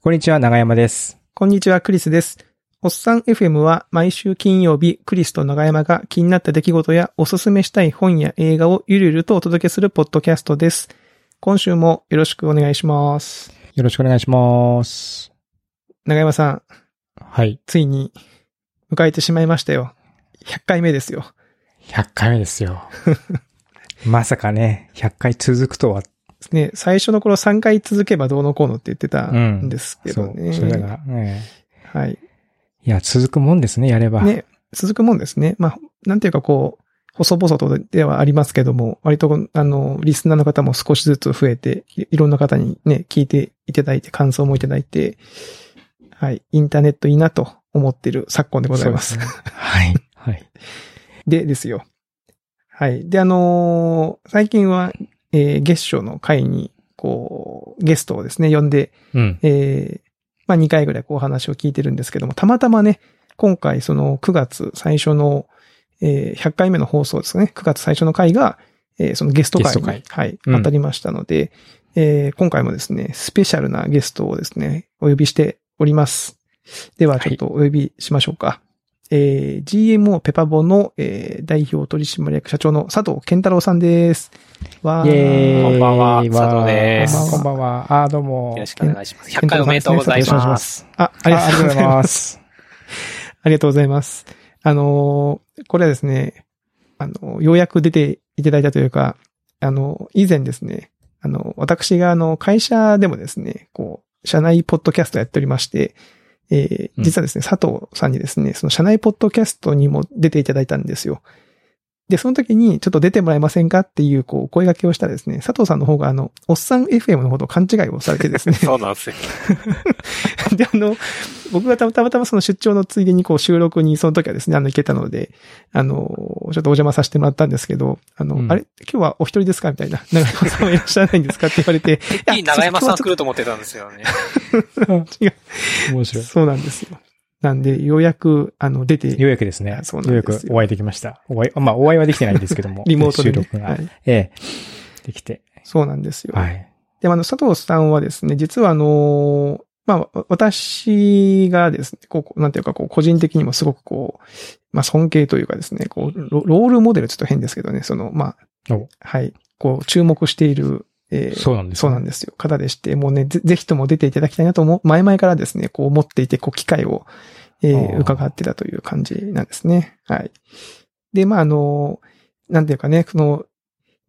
こんにちは、長山です。こんにちは、クリスです。おっさん FM は毎週金曜日、クリスと長山が気になった出来事やおすすめしたい本や映画をゆるゆるとお届けするポッドキャストです。今週もよろしくお願いします。よろしくお願いします。長山さん、はい。ついに迎えてしまいましたよ。100回目ですよ。100回目ですよ。まさかね、100回続くとは。ね、最初の頃3回続けばどうのこうのって言ってたんですけそう、どね。それが、ね、はい。いや、続くもんですね、やれば。ね、続くもんですね。まあ、なんていうかこう、細々とではありますけども、割と、あの、リスナーの方も少しずつ増えて、いいろんな方にね、聞いていただいて、感想もいただいて、はい、インターネットいいなと思っている昨今でございます。すねはい。はい。でですよ。はい。で、あのー最近は、えー月初の会に、こう、ゲストをですね、呼んで、うん。えーまあ2回ぐらいこうお話を聞いてるんですけども、たまたまね、今回その9月最初の、えー100回目の放送ですね、9月最初の回が、えーそのゲスト会に、ゲストはい、うん当たりましたので、えー今回もですね、スペシャルなゲストをですね、お呼びしております。では、ちょっとお呼びしましょうか。えー GMO ペパボの、えー代表取締役社長の佐藤健太郎さんです。わーイ。こんばんは佐藤ですこんばんは。あー、どうも。よろしくお願いします。100回おめでとうございま。ますす。あ、あありがとうございます。す。ありがとうございます。あのーこれはですね、あの、ようやく出ていただいたというか、あの、以前ですね、あの、私があの、会社でもですね、こう、社内ポッドキャストやっておりまして、えーうん実はですね、佐藤さんにですね、その社内ポッドキャストにも出ていただいたんですよ。で、その時に、ちょっと出てもらえませんかっていう、こう、声掛けをしたらですね、佐藤さんの方が、あの、おっさん FM のほど勘違いをされてですね、そうなんですよ。で、あの、僕がたまたまその出張のついでにこう収録にその時はですね、あの、行けたので、あの、ちょっとお邪魔させてもらったんですけど、あの、うんあれ？今日はお一人ですか？みたいな。長山さんはいらっしゃらないんですか？って言われて。てっきり長山さん来ると思ってたんですよね。面白い。そうなんですよ。なんで、ようやく、あの、出て、ようやくですね。あそうようやなんですよ。くお会いできました。お会い、まあ、お会いはできてないんですけども リモートで、ね。収録が。はい。ええ。できて。そうなんですよ。はい。でもあの、佐藤さんはですね、実はあの、まあ、私がですね、こう、なんていうか、こう、個人的にもすごくこう、まあ、尊敬というかですね、こう、ロロールモデルちょっと変ですけどね、その、まあお、はい、こう、注目している、えーそうなんですねそうなんですよ。方でして、もうね、ぜぜひとも出ていただきたいなと思う、前々からですね、こう思っていて、こう、機会を、えー伺ってたという感じなんですね。はい。で、まあ、あの、なんていうかね、その、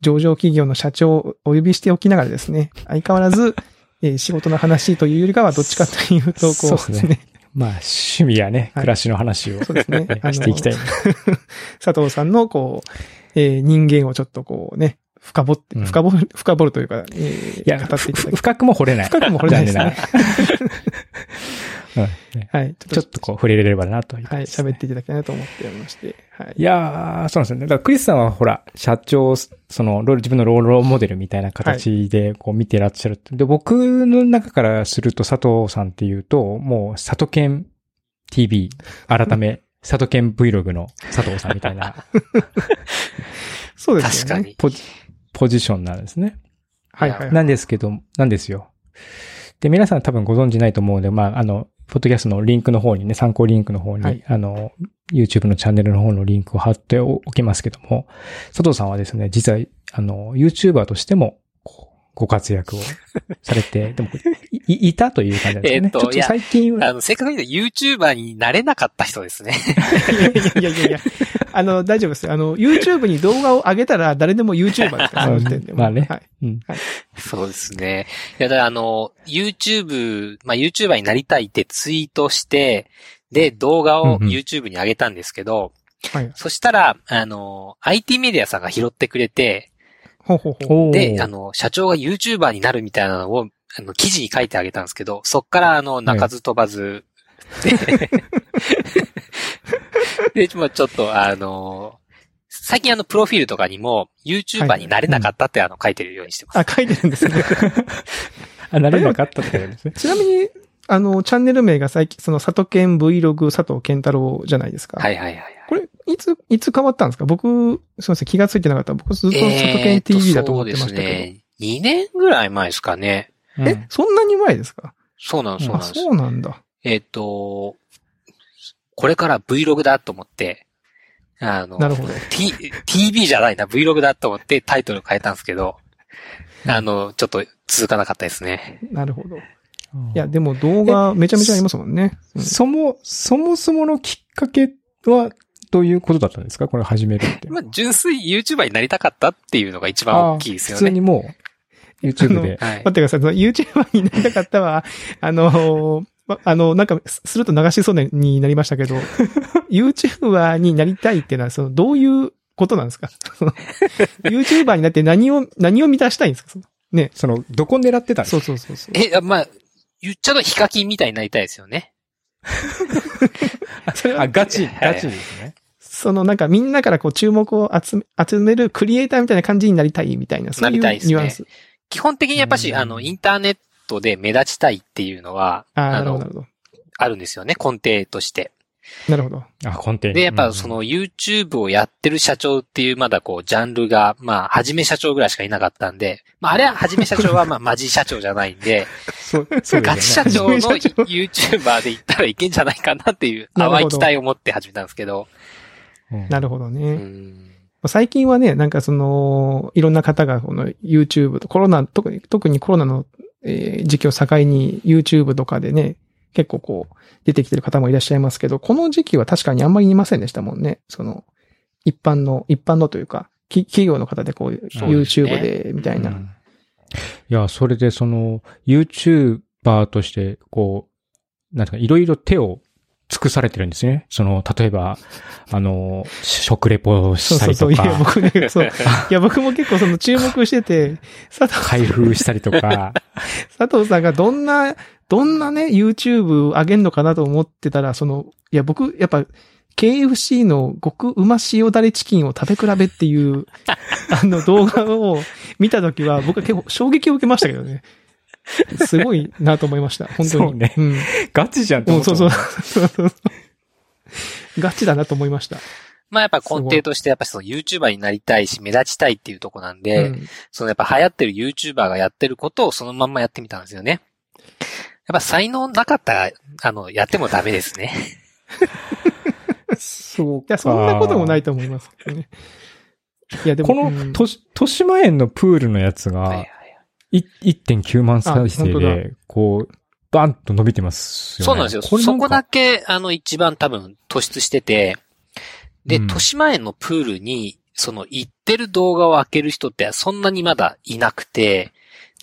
上場企業の社長をお呼びしておきながらですね、相変わらず、えー仕事の話というよりかは、どっちかというと、こうそうですね。まあ、趣味やね、はい。暮らしの話を、そうですね。していきたい。佐藤さんの、こう、えー人間をちょっとこうね、深掘って、うん。深掘る、深掘るというか、えーいや、語っていただきふ深くも掘れない。深くも掘れないですね。はい。ちょっとこう、触れれればなというはい、感じですね喋っていただきたいなと思っておりまして、はい。いやー、そうなんですよね。だからクリスさんはほら、社長、その、ロール、自分のロールモデルみたいな形で、こう見てらっしゃるって。で、僕の中からすると佐藤さんっていうと、もう、佐藤健 TV、改め、佐藤健 Vlog の佐藤さんみたいな そうですよね。確かに。ポジポジションなんですね。はいはい。なんですけど、なんですよ。で、皆さん多分ご存知ないと思うんで、まあ、あの、ポッドキャストのリンクの方にね、参考リンクの方に、はい。あの、YouTube のチャンネルの方のリンクを貼っておきますけども、佐藤さんはですね、実は、あの、YouTuber としても、ご活躍をされて、でも、い、い いたという感じですよね。えっとちょっと最近は、あの、せっかく言うと YouTuber になれなかった人ですね。い やいやいやいや、あの、大丈夫ですよ。あの、YouTube に動画を上げたら誰でも YouTuber ですから、その時点でもまあねはい。うん。そうですね。いや、だからあの、YouTube、まあ、YouTuber になりたいってツイートして、で、動画をうんうん YouTube に上げたんですけど、はい。そしたら、あの、IT メディアさんが拾ってくれて、ほうほうほう。で、あの、社長が YouTuber になるみたいなのを、あの、記事に書いてあげたんですけど、そっから、あの、泣かず飛ばず、で、でまあちょっと、あの、最近あの、プロフィールとかにも、YouTuber になれなかったってあの、書いてるようにしてます。あ、書いてるんですね。あ、なれなかったってことですね。ちなみに、あの、チャンネル名が最近、その、佐藤健 Vlog 佐藤健太郎じゃないですか。はいはいはいはい。つ、いつ変わったんですか？僕、すみません、気がついてなかった。僕ずっと佐藤健 TV だと思ってましたけど。えーとそうですね。2年ぐらい前ですかね。うんえ、そんなに前ですか？そうなんです、そうあ、なんです。そうなんだ。えっ、と、これから Vlog だと思って、あの、なるほど T、TV じゃないな、Vlog だと思ってタイトル変えたんですけど、あの、ちょっと続かなかったですね。なるほど。いや、でも動画めちゃめちゃありますもんね。うんそも、そもそものきっかけは、どういうことだったんですか？これ始めるって。まあ、純粋 YouTuber になりたかったっていうのが一番大きいですよね。普通にもう、YouTube で。はい待ってください。その YouTuber になりたかったは、あのー、まあの、なんか、すすると流しそうになりましたけど、YouTuber になりたいっていうのは、その、どういうことなんですか ?YouTuber になって何を、何を満たしたいんですか？そのね。その、どこ狙ってたんですそうかそうそうそう。え、まあ、言っちゃうとヒカキンみたいになりたいですよね。それはあ、ガチ、はいガチですね。そのなんかみんなからこう注目を集め、集めるクリエイターみたいな感じになりたいみたいな、そういうなりたいですねニュアンス。基本的にやっぱし、うんあの、インターネットで目立ちたいっていうのは、あの、あるんですよね、根底として。ど。なるほど。あ、根底にで、やっぱそ、の YouTube をやってる社長っていうまだこう、ジャンルが、まあ、はじめ社長ぐらいしかいなかったんで、まあ、あれははじめ社長はまあ、マジ社長じゃないんで、そう、そうガチ社ですよね。長の YouTuber で行ったらいけんじゃないかなっていう淡い期待を持って始めたんですけど、うんなるほどね。うん最近はね、なんかその、いろんな方がこの YouTube とコロナ、特に、特にコロナの、えー時期を境に YouTube とかでね、結構こう、出てきてる方もいらっしゃいますけど、この時期は確かにあんまりいませんでしたもんね。その、一般の、一般のというか、き企業の方でこう、YouTube で、みたいな。うんいや、それでその、YouTuber として、こう、なんか、いろいろ手を尽くされてるんですね。その、例えば、あの、食レポをしたそうそうそう。いや、りとか、僕ね、そう。いや、僕も結構その注目してて、佐 藤開封したりとか、佐藤さんがどんな、どんなね、YouTube 上げんのかなと思ってたら、その、いや、僕、やっぱ、KFC の極うま塩だれチキンを食べ比べっていう、あの動画を見たときは、僕は結構衝撃を受けましたけどね。すごいなと思いました。本当に。そうねうん。ガチじゃん思ったそうそう。そうそうガチだなと思いました。まあやっぱ根底としてやっぱその YouTuber になりたいし目立ちたいっていうとこなんで、うんそのやっぱ流行ってる YouTuber がやってることをそのまんまやってみたんですよね。やっぱ才能なかったら、あの、やってもダメですね。そ ういや、そんなこともないと思いますけどね。いや、でも、このうん、とし、豊島園のプールのやつがはいはい、い1.9万再生で、こう、バンと伸びてますよね。そうなんですよ。こそこだけ、あの、一番多分突出してて、で、うん豊島園のプールに、その、行ってる動画を開ける人ってそんなにまだいなくて、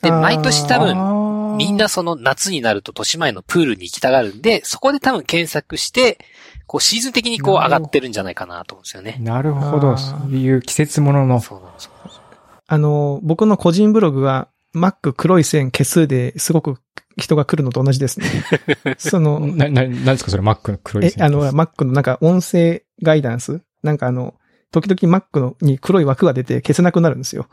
で、毎年多分、分みんなその夏になると豊島園のプールに行きたがるんで、そこで多分検索して、こうシーズン的にこう上がってるんじゃないかなと思うんですよね。なるほど。そういう季節ものの。そうなんですよ。あの、僕の個人ブログは、Mac 黒い線消すですごく人が来るのと同じですね。その、な、な、なんですかそれ、マックの黒いえ、線。あの、Mac のなんか音声ガイダンス？なんかあの、時々 Mac のに黒い枠が出て消せなくなるんですよ。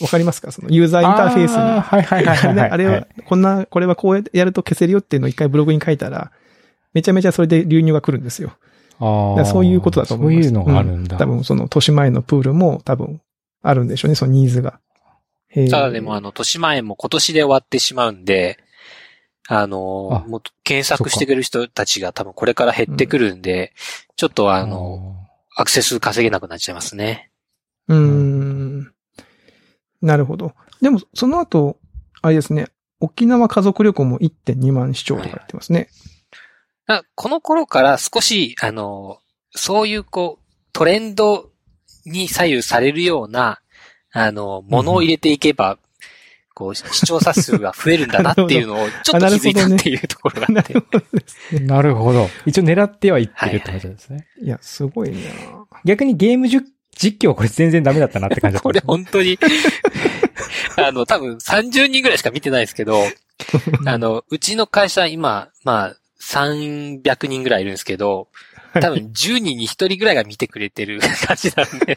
わかりますか？そのユーザーインターフェースに。はいはいはいはいはい。あれを、こんな、これはこうやると消せるよっていうのを一回ブログに書いたら、めちゃめちゃそれで流入が来るんですよ。あそういうことだと思います。そういうのがあるんだ。う多分その、年前のプールも多分あるんでしょうね、そのニーズが。ただでもあの、豊島園も今年で終わってしまうんで、あの、あもう検索してくれる人たちが多分これから減ってくるんで、ちょっとああの、アクセス稼げなくなっちゃいますね。うーん。なるほど。でも、その後、あれですね、沖縄家族旅行も1.2万視聴とかやってますね。だからこの頃から少し、あの、そういうこう、トレンドに左右されるような、あの、ものを入れていけば、こう、視聴者数が増えるんだなっていうのを、ちょっと気づいたっていうところがあって。なるほどですね。なるほど。一応狙ってはいってるってことですね。いや、すごいな逆にゲームじゅ実況これ全然ダメだったなって感じだった これ本当に、あの、多分30人ぐらいしか見てないですけど、あの、うちの会社今、まあ、300人ぐらいいるんですけど、多分10人に1人ぐらいが見てくれてる感じなんで。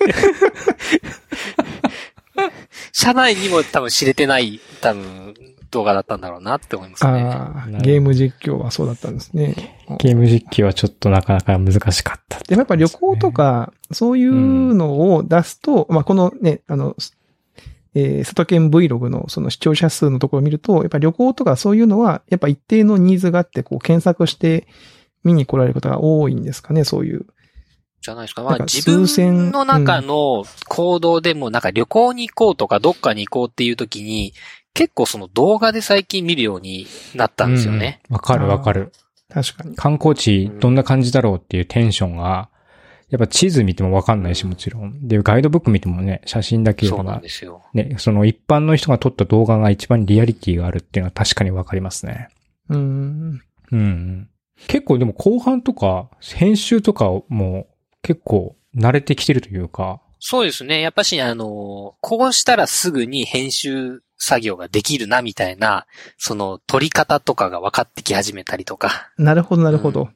社内にも多分知れてない、多分、動画だったんだろうなって思いますね。ゲーム実況はそうだったんですね。ゲーム実況はちょっとなかなか難しかった。でもやっぱ旅行とか、そういうのを出すと、まあ、このね、あの、えー、里県 Vlog のその視聴者数のところを見ると、やっぱ旅行とかそういうのは、やっぱ一定のニーズがあって、こう検索して見に来られる方が多いんですかね、そういう。じゃないですか。まあ自分の中の行動でもなんか旅行に行こうとかどっかに行こうっていう時に、結構その動画で最近見るようになったんですよね。うんわかるわかる。確かに。観光地どんな感じだろうっていうテンションが、やっぱ地図見てもわかんないし、もちろん。で、ガイドブック見てもね、写真だけそうなんがで、すよ。ね、その一般の人が撮った動画が一番リアリティがあるっていうのは確かにわかりますね。うーん。うんうん。結構でも後半とか、編集とかも結構慣れてきてるというか、そうですね。やっぱし、あの、こうしたらすぐに編集作業ができるな、みたいな、その、撮り方とかが分かってき始めたりとか。なるほど、なるほど。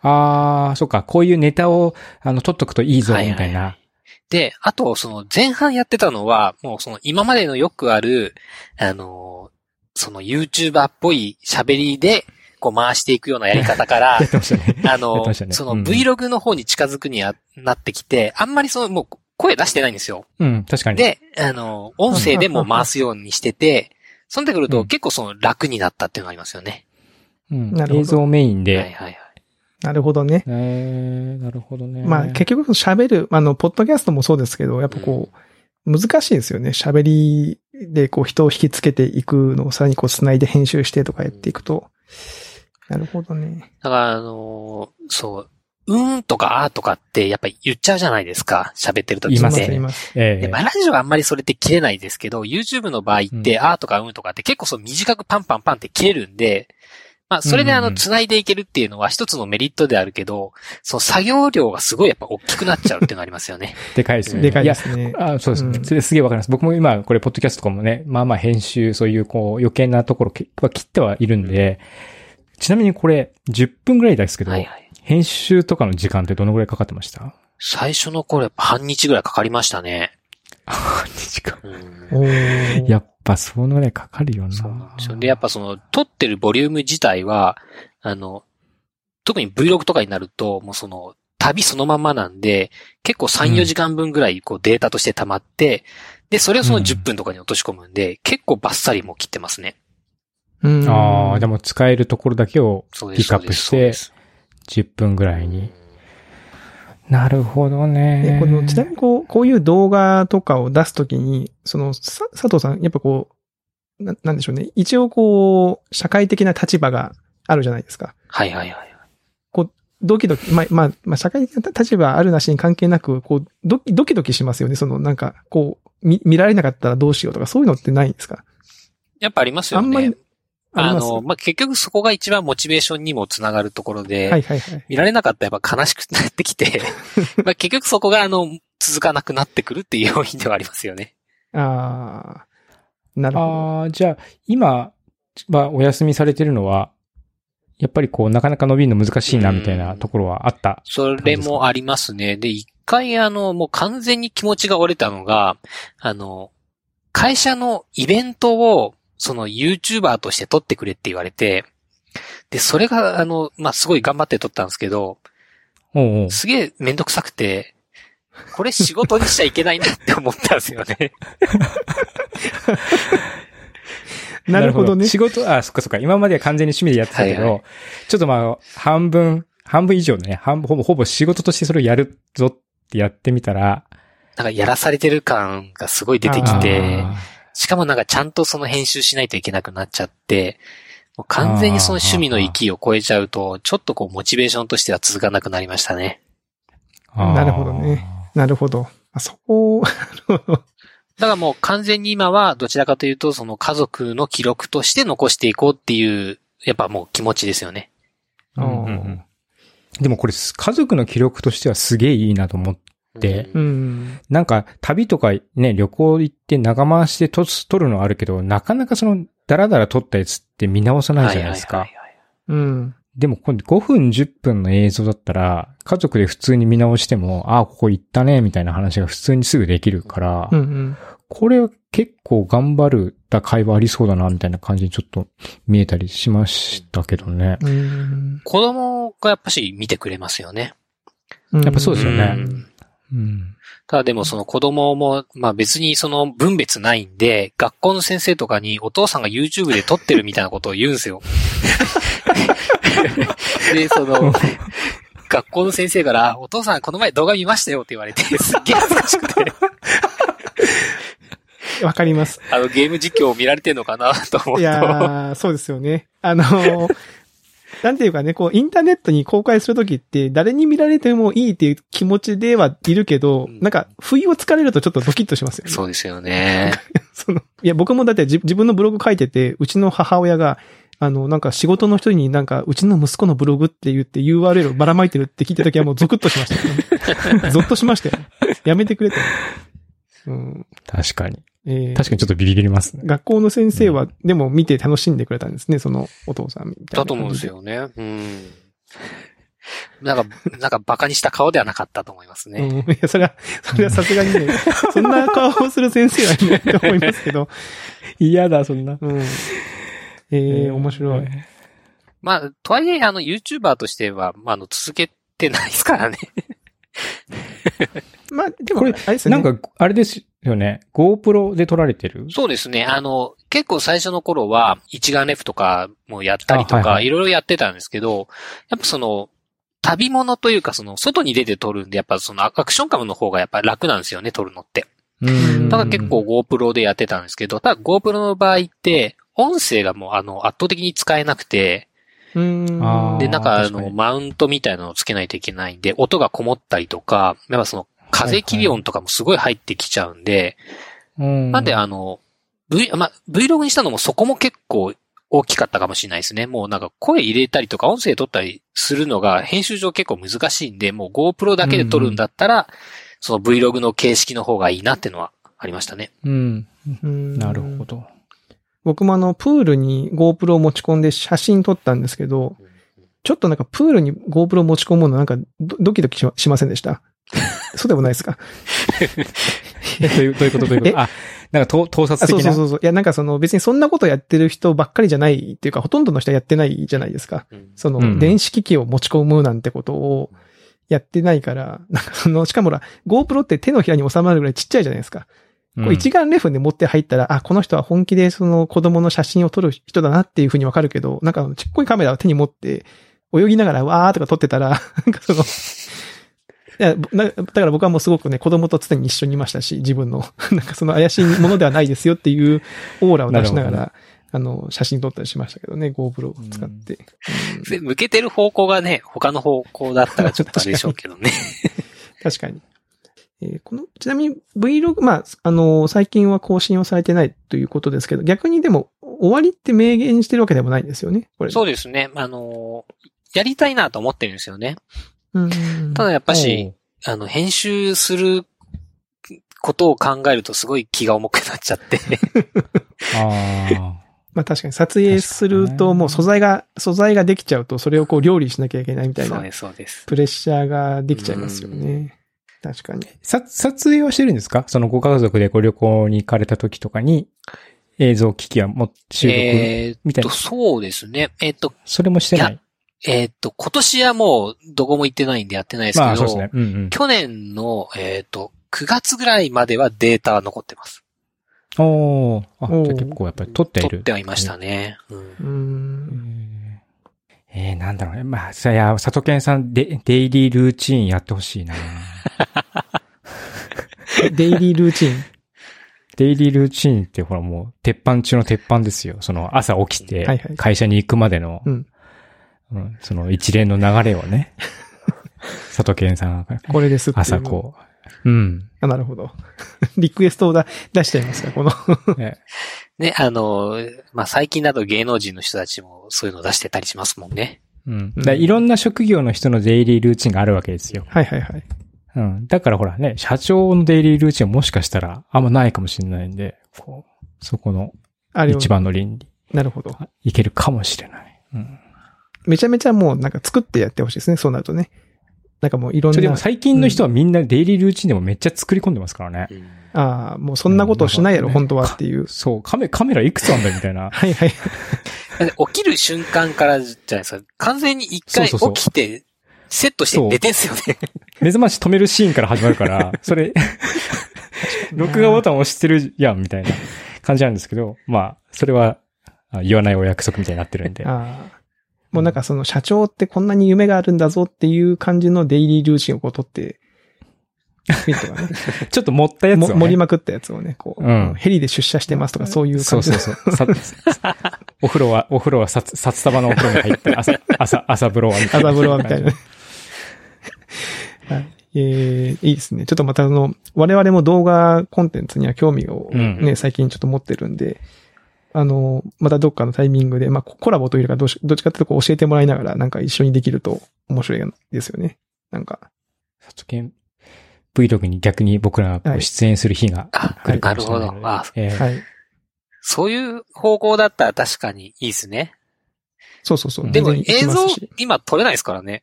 あー、そっか、こういうネタを、あの、撮っとくといいぞ、はいはいみたいな。で、あと、その、前半やってたのは、もうその、今までのよくある、あの、その、YouTuber っぽい喋りで、こう回していくようなやり方から。あの、そのうん Vlog の方に近づくにはなってきて、あんまりその、もう声出してないんですよ。うん、確かに。で、あの、音声でも回すようにしてて、そんでくるうん と結構その楽になったっていうのがありますよね。うんなるほど映像メインで。はいはいはい。なるほどね。えー、なるほどね。まあ結局喋る、あの、ポッドキャストもそうですけど、やっぱこう、難しいですよね。喋りでこう人を引きつけていくのをさらにこう繋いで編集してとかやっていくと。なるほどね。だから、あのーそう、うーんとかあーとかってやっぱり言っちゃうじゃないですか。喋ってる時って。言いますね言います。ええで、まあ、ラジオはあんまりそれって切れないですけど、YouTube の場合って、うんあーとかうんとかって結構そう短くパンパンパンって切れるんで、まあ、それであの、うんうんうん繋いでいけるっていうのは一つのメリットであるけど、その作業量がすごいやっぱ大きくなっちゃうっていうのありますよね。でかいですよね。でかいですね。やあそうですね。うんそれすげえわかります。僕も今、これ、ポッドキャストとかもね、まあまあ編集、そういう、こう、余計なところは切ってはいるんで、ちなみにこれ、10分ぐらいですけど、はいはい。編集とかの時間ってどのぐらいかかってました？最初の頃半日ぐらいかかりましたね。あ、2時間。うんおーやっぱ、そのぐらいかかるよな。そうなんですよ。で、やっぱその、撮ってるボリューム自体は、あの、特に Vlog とかになると、もうその、旅そのままなんで、結構3、うん4時間分ぐらいこうデータとして溜まって、で、それをそのうん10分とかに落とし込むんで、結構バッサリもう切ってますね。うんああ、でも使えるところだけを。ピックアップして、10分ぐらいに。なるほどでね。この、ちなみにこう、こういう動画とかを出すときに、その、さ佐藤さん、やっぱこう、な、なんでしょうね。一応こう、社会的な立場があるじゃないですか。はいはいはい。ドキドキ、まあ、まあ、まあ、社会的な立場あるなしに関係なく、こう、ドキドキドキしますよね。その、なんか、こう、見、見られなかったらどうしようとか、そういうのってないんですか？やっぱありますよね。あんまり、あの、まあ、結局そこが一番モチベーションにもつながるところで、はいはいはい。見られなかったらやっぱ悲しくなってきて、まあ結局そこがあの、続かなくなってくるっていう要因ではありますよね。ああ、なるほど。ああ、じゃあ、今はお休みされてるのは、やっぱりこう、なかなか伸びるの難しいな、みたいなところはあった。それもありますね。で、一回あの、もう完全に気持ちが折れたのが、あの、会社のイベントを、その YouTuber として撮ってくれって言われて、で、それがあの、まあ、すごい頑張って撮ったんですけど、おうおうすげえめんどくさくて、これ仕事にしちゃいけないなって思ったんですよ ね。なるほどね。仕事、あ、そっかそっか。今までは完全に趣味でやってたけど、はいはちょっとまあ、半分、半分以上ね、半分、ほぼ、ほぼ仕事としてそれをやるぞってやってみたら、なんかやらされてる感がすごい出てきて、あしかもなんかちゃんとその編集しないといけなくなっちゃって、もう完全にその趣味の域を超えちゃうと、ちょっとこうモチベーションとしては続かなくなりましたね。なるほどね。なるほど。あそこ、なるほどだからもう完全に今はどちらかというと、その家族の記録として残していこうっていう、やっぱもう気持ちですよね。うんうんうんでもこれ、家族の記録としてはすげえいいなと思ってうんうん。なんか、旅とかね、旅行行って長回しで撮るのはあるけど、なかなかその、ダラダラ撮ったやつって見直さないじゃないですかうん。でも、今度5分10分の映像だったら、家族で普通に見直しても、ああ、ここ行ったね、みたいな話が普通にすぐできるから、うんうん。これ結構頑張るた会話ありそうだな、みたいな感じにちょっと見えたりしましたけどね。うん。子供がやっぱし見てくれますよね。うんやっぱそうですよねうんうん。ただでもその子供も、まあ別にその分別ないんで、学校の先生とかにお父さんが YouTube で撮ってるみたいなことを言うんですよ。で、その、学校の先生から、お父さんこの前動画見ましたよって言われて、すっげえ恥ずかしくて、わかります。あのゲーム実況を見られてんのかなと思うと。いやー、そうですよね。あのーなんていうかね、こう、インターネットに公開するときって、誰に見られてもいいっていう気持ちではいるけど、うんなんか、不意をつかれるとちょっとドキッとしますよね。そうですよね。その、いや、僕もだって自自分のブログ書いてて、うちの母親が、あの、なんか仕事の人になんか、うちの息子のブログって言って URL をばらまいてるって聞いたときはもうゾクッとしましたよね。ゾッとしましたよ。やめてくれと。うん。確かに。えー確かにちょっとビビりますね。学校の先生は、でも見て楽しんでくれたんですね、そのお父さんみたいな。だと思うんです。よね。うん。なんか、なんか馬鹿にした顔ではなかったと思いますね。うん。いや、それは、それはさすがにね、そんな顔をする先生はいないと思いますけど。嫌だ、そんな。うん。えー、面白い。まあ、とはいえ、あの、YouTuber としては、まあ、あの、続けてないですからね。まあ、でも、これあれですよね。なんか、あれですよね。GoPro で撮られてる？そうですね。あの、結構最初の頃は、一眼レフとかもやったりとか、いはいいろいろやってたんですけど、やっぱその、旅物というか、その、外に出て撮るんで、やっぱその、アクションカムの方がやっぱ楽なんですよね、撮るのって。うんだから結構 GoPro でやってたんですけど、ただ GoPro の場合って、音声がもうあの、圧倒的に使えなくて、で、なんかあの、マウントみたいなのをつけないといけないんで、音がこもったりとか、やっぱその、風切り音とかもすごい入ってきちゃうんで、うんなんであの、V、まあ、Vlog にしたのもそこも結構大きかったかもしれないですね。もうなんか声入れたりとか音声取ったりするのが編集上結構難しいんで、もう GoPro だけで撮るんだったら、その Vlog の形式の方がいいなってのはありましたね。うん。うんなるほど。僕もあの、プールに GoPro を持ち込んで写真撮ったんですけど、ちょっとなんかプールに GoPro 持ち込むのなんかドドキドキしましませんでした？そうでもないですか？え どういうどういうこと？どういうこと？あ、なんか盗盗撮あそう的な。そうそうそう。いや、なんかその別にそんなことやってる人ばっかりじゃないっていうか、ほとんどの人はやってないじゃないですか。うんその、うん電子機器を持ち込むなんてことをやってないから、なんかその、しかもほら、GoPro って手のひらに収まるぐらいちっちゃいじゃないですか。うんこう一眼レフで持って入ったら、あ、この人は本気でその子供の写真を撮る人だなっていうふうにわかるけど、なんかちっこいカメラを手に持って、泳ぎながらわーとか撮ってたら、なんかその、いや、なだから僕はもうすごくね、子供と常に一緒にいましたし、自分の、なんかその怪しいものではないですよっていうオーラを出しながら、あの、写真撮ったりしましたけどね、GoPro を使って。うんで向けてる方向がね、他の方向だったらちょっとあれでしょうけどね。確かに。えーこの、ちなみに Vlog、まあ、あのー最近は更新をされてないということですけど、逆にでも、終わりって明言してるわけでもないんですよね、これ。そうですね。あのーやりたいなと思ってるんですよね。うん。ただやっぱし、あの、編集することを考えるとすごい気が重くなっちゃって。あまあ確かに撮影すると、もう素材が、素材ができちゃうと、それをこう料理しなきゃいけないみたいな、そうです、そうです。プレッシャーができちゃいますよね。確かに。あ。さ、撮影はしてるんですか？そのご家族でご旅行に行かれた時とかに、映像機器はもう収録、えーっと、みたいな？そうですね。えーっと、それもしてない？えーっと、今年はもうどこも行ってないんでやってないですけど、まあそうですね。うんうん。去年の、えーっと、9月ぐらいまではデータは残ってます。おーあ、じゃあ結構やっぱり撮ってい撮る。ってはいましたね。うん。えー、なんだろうね。まあ、さ、いや、佐藤健さん、デ、デイリールーチンやってほしいな デイリールーチン？デイリールーチンってほらもう、鉄板中の鉄板ですよ。その朝起きて会社に行くまでの、うんうんその一連の流れをね、佐藤健さんがこれです朝こう、うん。あ、なるほど。リクエストをだ出しちゃいますか、この。ねね、あの、まあ、最近だと芸能人の人たちもそういうの出してたりしますもんね。うん。いろんな職業の人のデイリールーチンがあるわけですよ。はいはいはい。うん。だからほらね、社長のデイリールーチンはもしかしたらあんまないかもしれないんで、こう、そこの一番の倫理、なるほど。いけるかもしれない。うん。めちゃめちゃもうなんか作ってやってほしいですね、そうなるとね。なんかもういろんなそれでも。最近の人はみんなデイリールーチンでもめっちゃ作り込んでますからね。ああ、もうそんなことをしないやろ、うん本当はっていう。そう、カメ、カメラいくつあんだみたいな。はいはい。起きる瞬間からじゃないですか。完全に一回そうそうそう起きて、セットして寝てんすよね。目覚まし止めるシーンから始まるから、それ、録画ボタン押してるやん、みたいな感じなんですけど、まあ、それはあ言わないお約束みたいになってるんで。ああ。もうなんかその社長ってこんなに夢があるんだぞっていう感じのデイリールーチンをこう取って、ね。ちょっと盛ったやつを、ね。も盛りまくったやつをね、こう、うんヘリで出社してますとかそういうそう感じそうそう。さ お風呂は、お風呂は札、札束のお風呂に入って、朝、朝、朝風呂はみたいな。朝風呂はみたいな。はい。えー、いいですね。ちょっとまたあの、我々も動画コンテンツには興味をね、うん最近ちょっと持ってるんで、あの、またどっかのタイミングで、まあ、ココラボというかどうし、どっちかというとこう教えてもらいながら、なんか一緒にできると面白いですよね。なんか、里見 Vlog に逆に僕らが出演する日があ、来るかもしれないので。なるほどあええはい。そういう方向だったら確かにいいですね。そうそうそう。でも映像今撮れないですからね。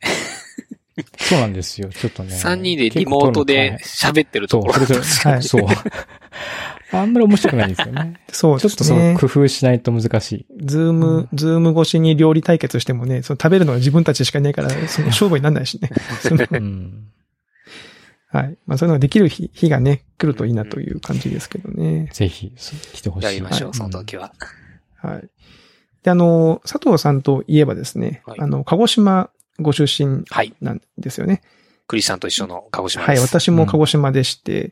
そうなんですよ。ちょっとね。3人でリモートで喋ってるとそう、ころ。それぞれ、はいそう。あんまり面白くないんですよね。そう、ちょっとそのね。工夫しないと難しい。ズーム、ズーム越しに料理対決してもね、その食べるのは自分たちしかいないから、その 勝負にならないしね。うん。はい。まあそういうのができる日日がね、来るといいなという感じですけどね。ぜひ、そう来てほしい。やりましょう、はいその時は。はい。で、あの、佐藤さんといえばですね、はいあの、鹿児島ご出身はい。なんですよね。クリスさんと一緒の鹿児島はい。です。私も鹿児島でして、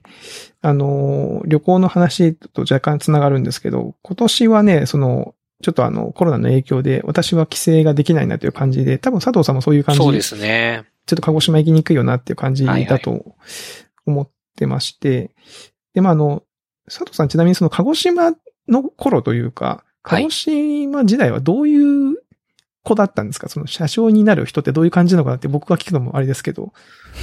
あの、旅行の話と若干つながるんですけど、今年はね、その、ちょっとあの、コロナの影響で、私は帰省ができないなという感じで、多分佐藤さんもそういう感じそうですね。ちょっと鹿児島行きにくいよなっていう感じはいはいだと思ってまして、で、まあ、あの、佐藤さんちなみにその鹿児島の頃というか、はい鹿児島時代はどういう子だったんですか？その車掌になる人ってどういう感じなのかなって僕が聞くのもあれですけど、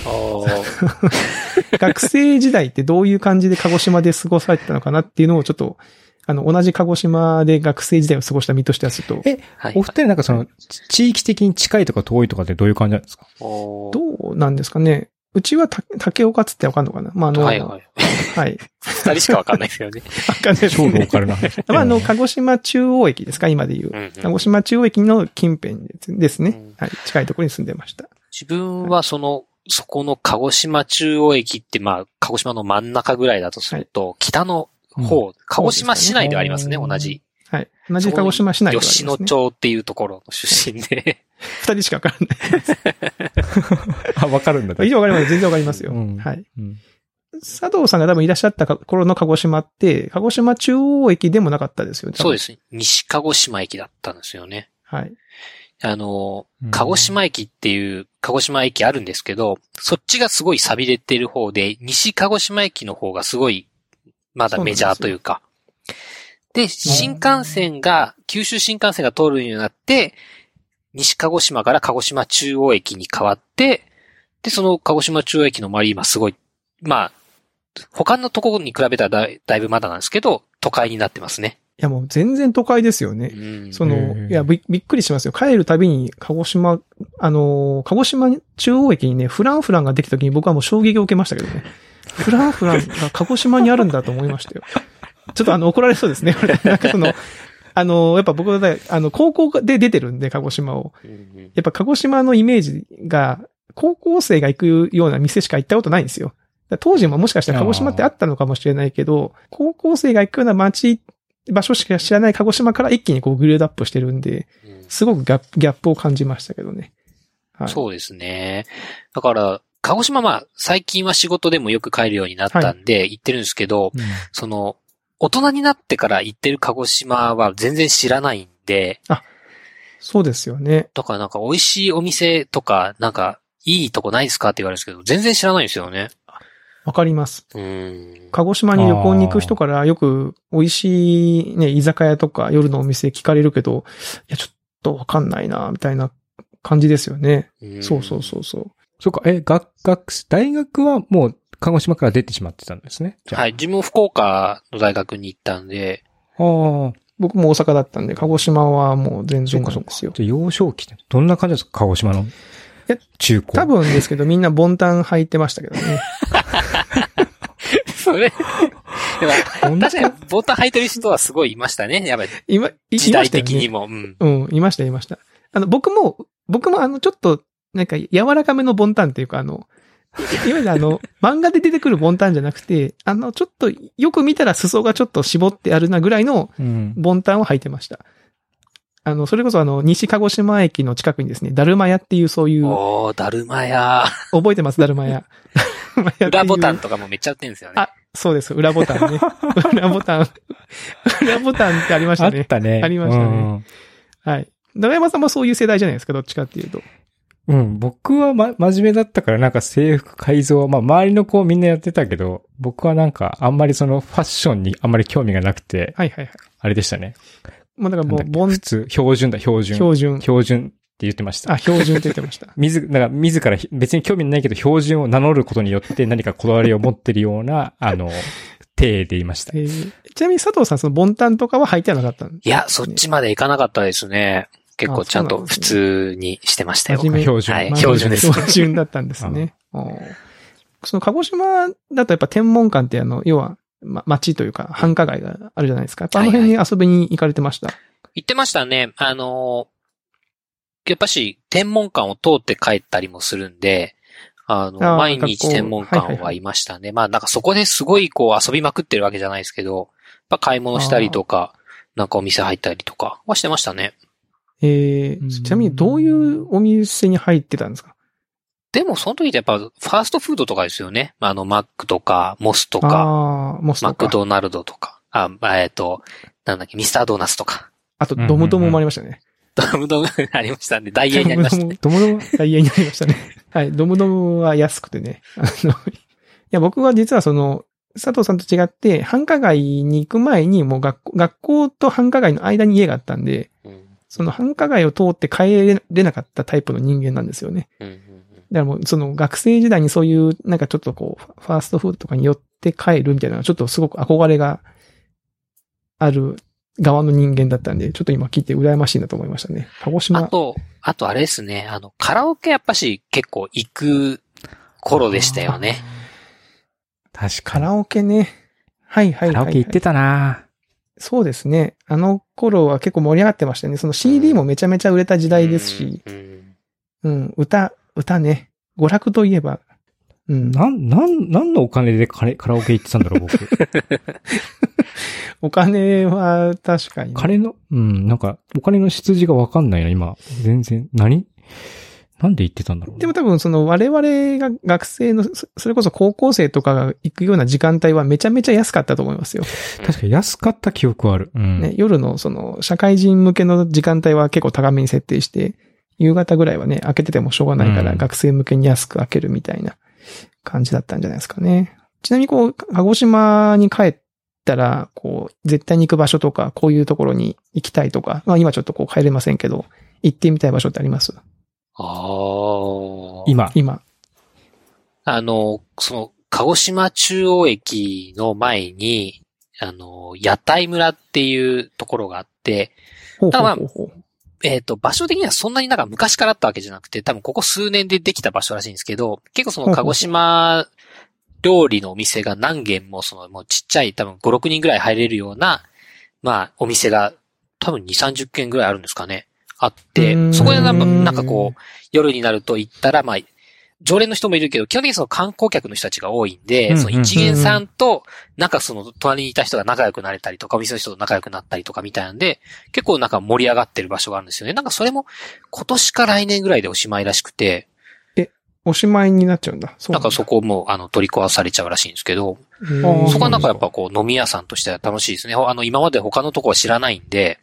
学生時代ってどういう感じで鹿児島で過ごされてたのかなっていうのをちょっと、あの、同じ鹿児島で学生時代を過ごした身としてはちょっと、えはい。お二人なんかその、地域的に近いとか遠いとかってどういう感じなんですか？どうなんですかねうちはた竹岡つってわかんのかな？まあ、あの、はいはい。はい。二人しかわかんないですよね。わかんないです超ロねーカルな。まあ、あの、鹿児島中央駅ですか？今で言う。うんうん鹿児島中央駅の近辺ですねうん。はい。近いところに住んでました。自分はその、そこの鹿児島中央駅って、まあ、鹿児島の真ん中ぐらいだとすると、北の方、鹿児島市内ではありますね、うん同じ。はい。同じ鹿児島市内ではあり吉野。町っていうところの出身で。二人しかわからない。あ、わかるんだ。以上わかります。全然わかりますよ。うんはい。うん佐藤さんが多分いらっしゃった頃の鹿児島って、鹿児島中央駅でもなかったですよね。。そうですすね。西鹿児島駅だったんですよね。はい。あのうん、鹿児島駅っていう鹿児島駅あるんですけど、そっちがすごい錆びれてる方で、西鹿児島駅の方がすごい、まだメジャーというか。で、新幹線が、九州新幹線が通るようになって、西鹿児島から鹿児島中央駅に変わって、で、その鹿児島中央駅の周り今すごい、まあ、他のところに比べたらだいだいぶまだなんですけど、都会になってますね。いやもう全然都会ですよね。うんその、いやび、びっくりしますよ。帰るたびに、鹿児島、あのー、鹿児島中央駅にね、フランフランができた時に僕はもう衝撃を受けましたけどね。フランフランが鹿児島にあるんだと思いましたよ。ちょっとあの、怒られそうですね。なんかその、あの、やっぱ僕はね、あの、高校で出てるんで、鹿児島を。うんやっぱ鹿児島のイメージが、高校生が行くような店しか行ったことないんですよ。当時ももしかしたら鹿児島ってあったのかもしれないけど、高校生が行くような街、場所しか知らない鹿児島から一気にこうグレードアップしてるんで、うんすごくギャップを感じましたけどね。はい。そうですね。だから、鹿児島まあ、最近は仕事でもよく帰るようになったんで、行ってるんですけど、うんその、大人になってから行ってる鹿児島は全然知らないんで、そうですよね。だからなんか美味しいお店とか、なんか、いいとこないですかって言われるんですけど、全然知らないんですよね。わかります。鹿児島に旅行に行く人からよく美味しいね、居酒屋とか夜のお店聞かれるけど、いや、ちょっとわかんないな、みたいな感じですよね。うんそうそうそうそう。そうか、え、学、学、大学はもう鹿児島から出てしまってたんですね。はい。自分も福岡の大学に行ったんで、ああ、僕も大阪だったんで、鹿児島はもう全。然なんですよ。じゃあ幼少期ってどんな感じですか鹿児島のや中高。多分ですけど、みんなボンタン履いてましたけどね。それ、でも 確かに、ボタン履いてる人はすごいいましたね。やっぱり、今、いい時代的にも。うん。うん、いました、いました。あの、僕も、僕もあの、ちょっと、なんか、柔らかめのボンタンっていうか、あの、いわゆるあの、漫画で出てくるボンタンじゃなくて、あの、ちょっと、よく見たら裾がちょっと絞ってあるなぐらいのうん。ボンタンを履いてました。あの、それこそあの、西鹿児島駅の近くにですね、だるま屋っていうそういう、おー、だるまや。覚えてます？だるま屋。裏ボタンとかもめっちゃ売ってるんですよね。あそうです、裏ボタンね。裏ボタン。裏ボタンってありましあたね。ったね。ありましたねはい。長山さんもそういう世代じゃないですか、どっちかっていうと。うん。うん。僕はま、真面目だったからなんか制服改造は、まあ周りの子みんなやってたけど、僕はなんかあんまりそのファッションにあんまり興味がなくて、はいはいはい。あれでしたね。もうだからもう、普、通、標準だ、標準。標準。標準って言ってました。あ、標準って言ってました。自、なんか自らひ別に興味ないけど標準を名乗ることによって何かこだわりを持ってるような、あの、体で言いましたえ。ーちなみに佐藤さん、そのボンタンとかは履いてはなかったんいや、そっちまで行かなかったですね。結構ちゃんと普通にしてましたよ。真面目標準。はいまあ標準です標準だったんですね。その鹿児島だとやっぱ天文館ってあの、要は、ま、町というか繁華街があるじゃないですか。やっぱあの辺に遊びに行かれてました？行ってましたね。あのーやっぱし、天文館を通って帰ったりもするんで、あの、あー毎日天文館はいましたね。まあなんかそこですごいこう遊びまくってるわけじゃないですけど、やっぱ買い物したりとか、なんかお店入ったりとかはしてましたね。えーうんちなみにどういうお店に入ってたんですか？でもその時ってやっぱファーストフードとかですよね。あの、マックとか、モスとか、モスマとか。クドナルドとか、あ、まあえっと、なんだっけ、ミスタードーナツとか、あと、ドムドムもありましたね。ドムドムありましたんで、ダイヤになりましたね。ドムドム、ダイヤになりましたね。はい、ドムドムは安くてね。あの、いや、僕は実はその、佐藤さんと違って、繁華街に行く前に、もう学校、学校と繁華街の間に家があったんで、うんその繁華街を通って帰れなかったタイプの人間なんですよね。だからもう、その学生時代にそういう、なんかちょっとこう、ファーストフードとかに寄って帰るみたいなちょっとすごく憧れがある側の人間だったんで、ちょっと今聞いて羨ましいなと思いましたね。鹿児あ島。と、あとあれですね、あの、カラオケやっぱし結構行く頃でしたよね。確かに。カラオケね。はいはいはい、はい。カラオケ行ってたなそうですね。あの頃は結構盛り上がってましたね。その CD もめちゃめちゃ売れた時代ですし、うん。うん、歌、歌ね。娯楽といえば、うん。なん、なん、何のお金でカレカラオケ行ってたんだろう、僕。お金は確かに、ね。金の、うん、なんか、お金の出自がわかんないな、今。全然。何？なんで行ってたんだろう。でも多分その我々が学生の、そそれこそ高校生とかが行くような時間帯はめちゃめちゃ安かったと思いますよ。確かに安かった記憶はある。うん。ね、夜のその社会人向けの時間帯は結構高めに設定して、夕方ぐらいはね、開けててもしょうがないからうん学生向けに安く開けるみたいな感じだったんじゃないですかね。ちなみにこう、鹿児島に帰ったら、こう、絶対に行く場所とか、こういうところに行きたいとか、まあ今ちょっとこう帰れませんけど、行ってみたい場所ってあります？ああ。今。今。あの、その、鹿児島中央駅の前に、あの、屋台村っていうところがあって、ただまあえっ、と、場所的にはそんなになんか昔からあったわけじゃなくて、多分ここ数年でできた場所らしいんですけど、結構その鹿児島料理のお店が何軒もそのもうちっちゃい多分5、6人ぐらい入れるような、まあお店が多分2、30軒ぐらいあるんですかね。あって、んそこでなんかなんかこう、夜になると行ったら、まあ、常連の人もいるけど、基本的にその観光客の人たちが多いんで、うんその一元さんと、なんかその隣にいた人が仲良くなれたりとか、お店の人と仲良くなったりとかみたいなんで、結構なんか盛り上がってる場所があるんですよね。なんかそれも今年か来年ぐらいでおしまいらしくて、おしまいになっちゃうんだ。そうなんかそこもあの取り壊されちゃうらしいんですけど、そこはなんかやっぱこう飲み屋さんとしては楽しいですね。あの今まで他のとこは知らないんで、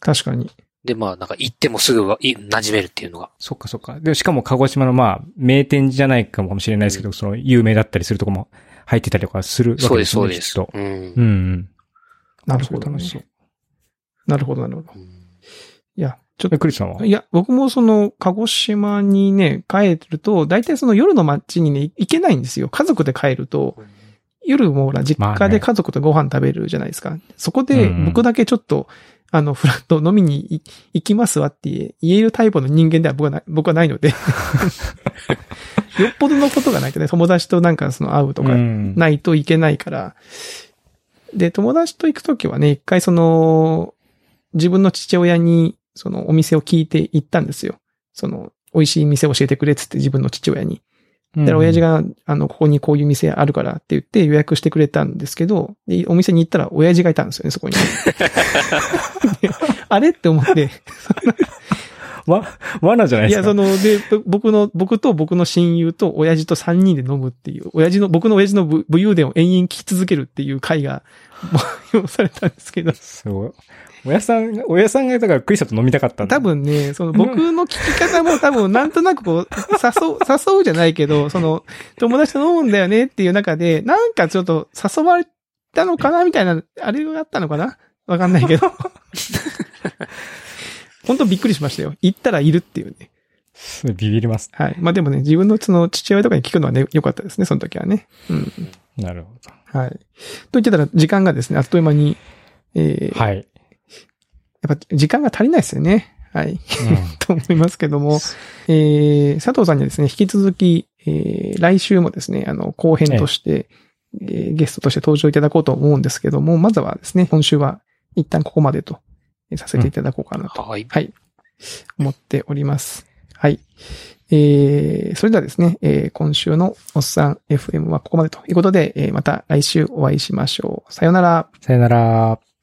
確かに。でまあなんか行ってもすぐはい馴染めるっていうのが。そっかそっか。で、しかも鹿児島のまあ、名店じゃないかもしれないですけど、その、有名だったりするとこも入ってたりとかするわけそうでですね。そうです。きっと。うんうんうん。なるほど、ね楽しそう。。なるほど、なるほど。うんいや、ちょっえ、クリスさんは？と、いや、僕もその、鹿児島にね、帰ると、大体その夜の街にね、行けないんですよ。家族で帰ると、夜もほら、実家で家族とご飯食べるじゃないですか。そこでうん僕だけちょっと、あの、フラット飲みに行行きますわって言えるタイプの人間では僕はない、僕はないので。よっぽどのことがないとね、友達となんかその会うとかうんないといけないから。で、友達と行くときはね、一回その、自分の父親に、そのお店を聞いて行ったんですよ。その、美味しい店教えてくれっつって自分の父親に。だから親父が、あの、ここにこういう店あるからって言って予約してくれたんですけど、でお店に行ったら親父がいたんですよね、そこに。であれって思って、わ、罠じゃないいや、ですか？その、で、ぼ僕の、僕と僕の親友と親父と3人で飲むっていう、親父の、僕の親父の武武勇伝を延々聞き続けるっていう会が、もう、用されたんですけど、すごい。親さんが、親さんがだからクリスさんと飲みたかったんだ多。分ね、その僕の聞き方も多分なんとなくこう、誘う、誘うじゃないけど、その、友達と飲むんだよねっていう中で、なんかちょっと誘われたのかなみたいな、あれがあったのかな？わかんないけど。本当びっくりしましたよ。行ったらいるっていうね。ビビります。はい。まあでもね、自分のその父親とかに聞くのはね、良かったですね、その時はね。うん。なるほど。はい。と言ってたら、時間がですね、あっという間に、えー、はい。やっぱ時間が足りないですよね。はい。うん と思いますけども、えー、佐藤さんにはですね、引き続き、えー、来週もですね、あの、後編として、えーゲストとして登場いただこうと思うんですけども、まずはですね、今週は一旦ここまでと、えーさせていただこうかなと、はい。はい、思っております。はい。えー、それではですね、えー、今週のおっさん FM はここまでということで、えー、また来週お会いしましょう。さようなら。さよなら。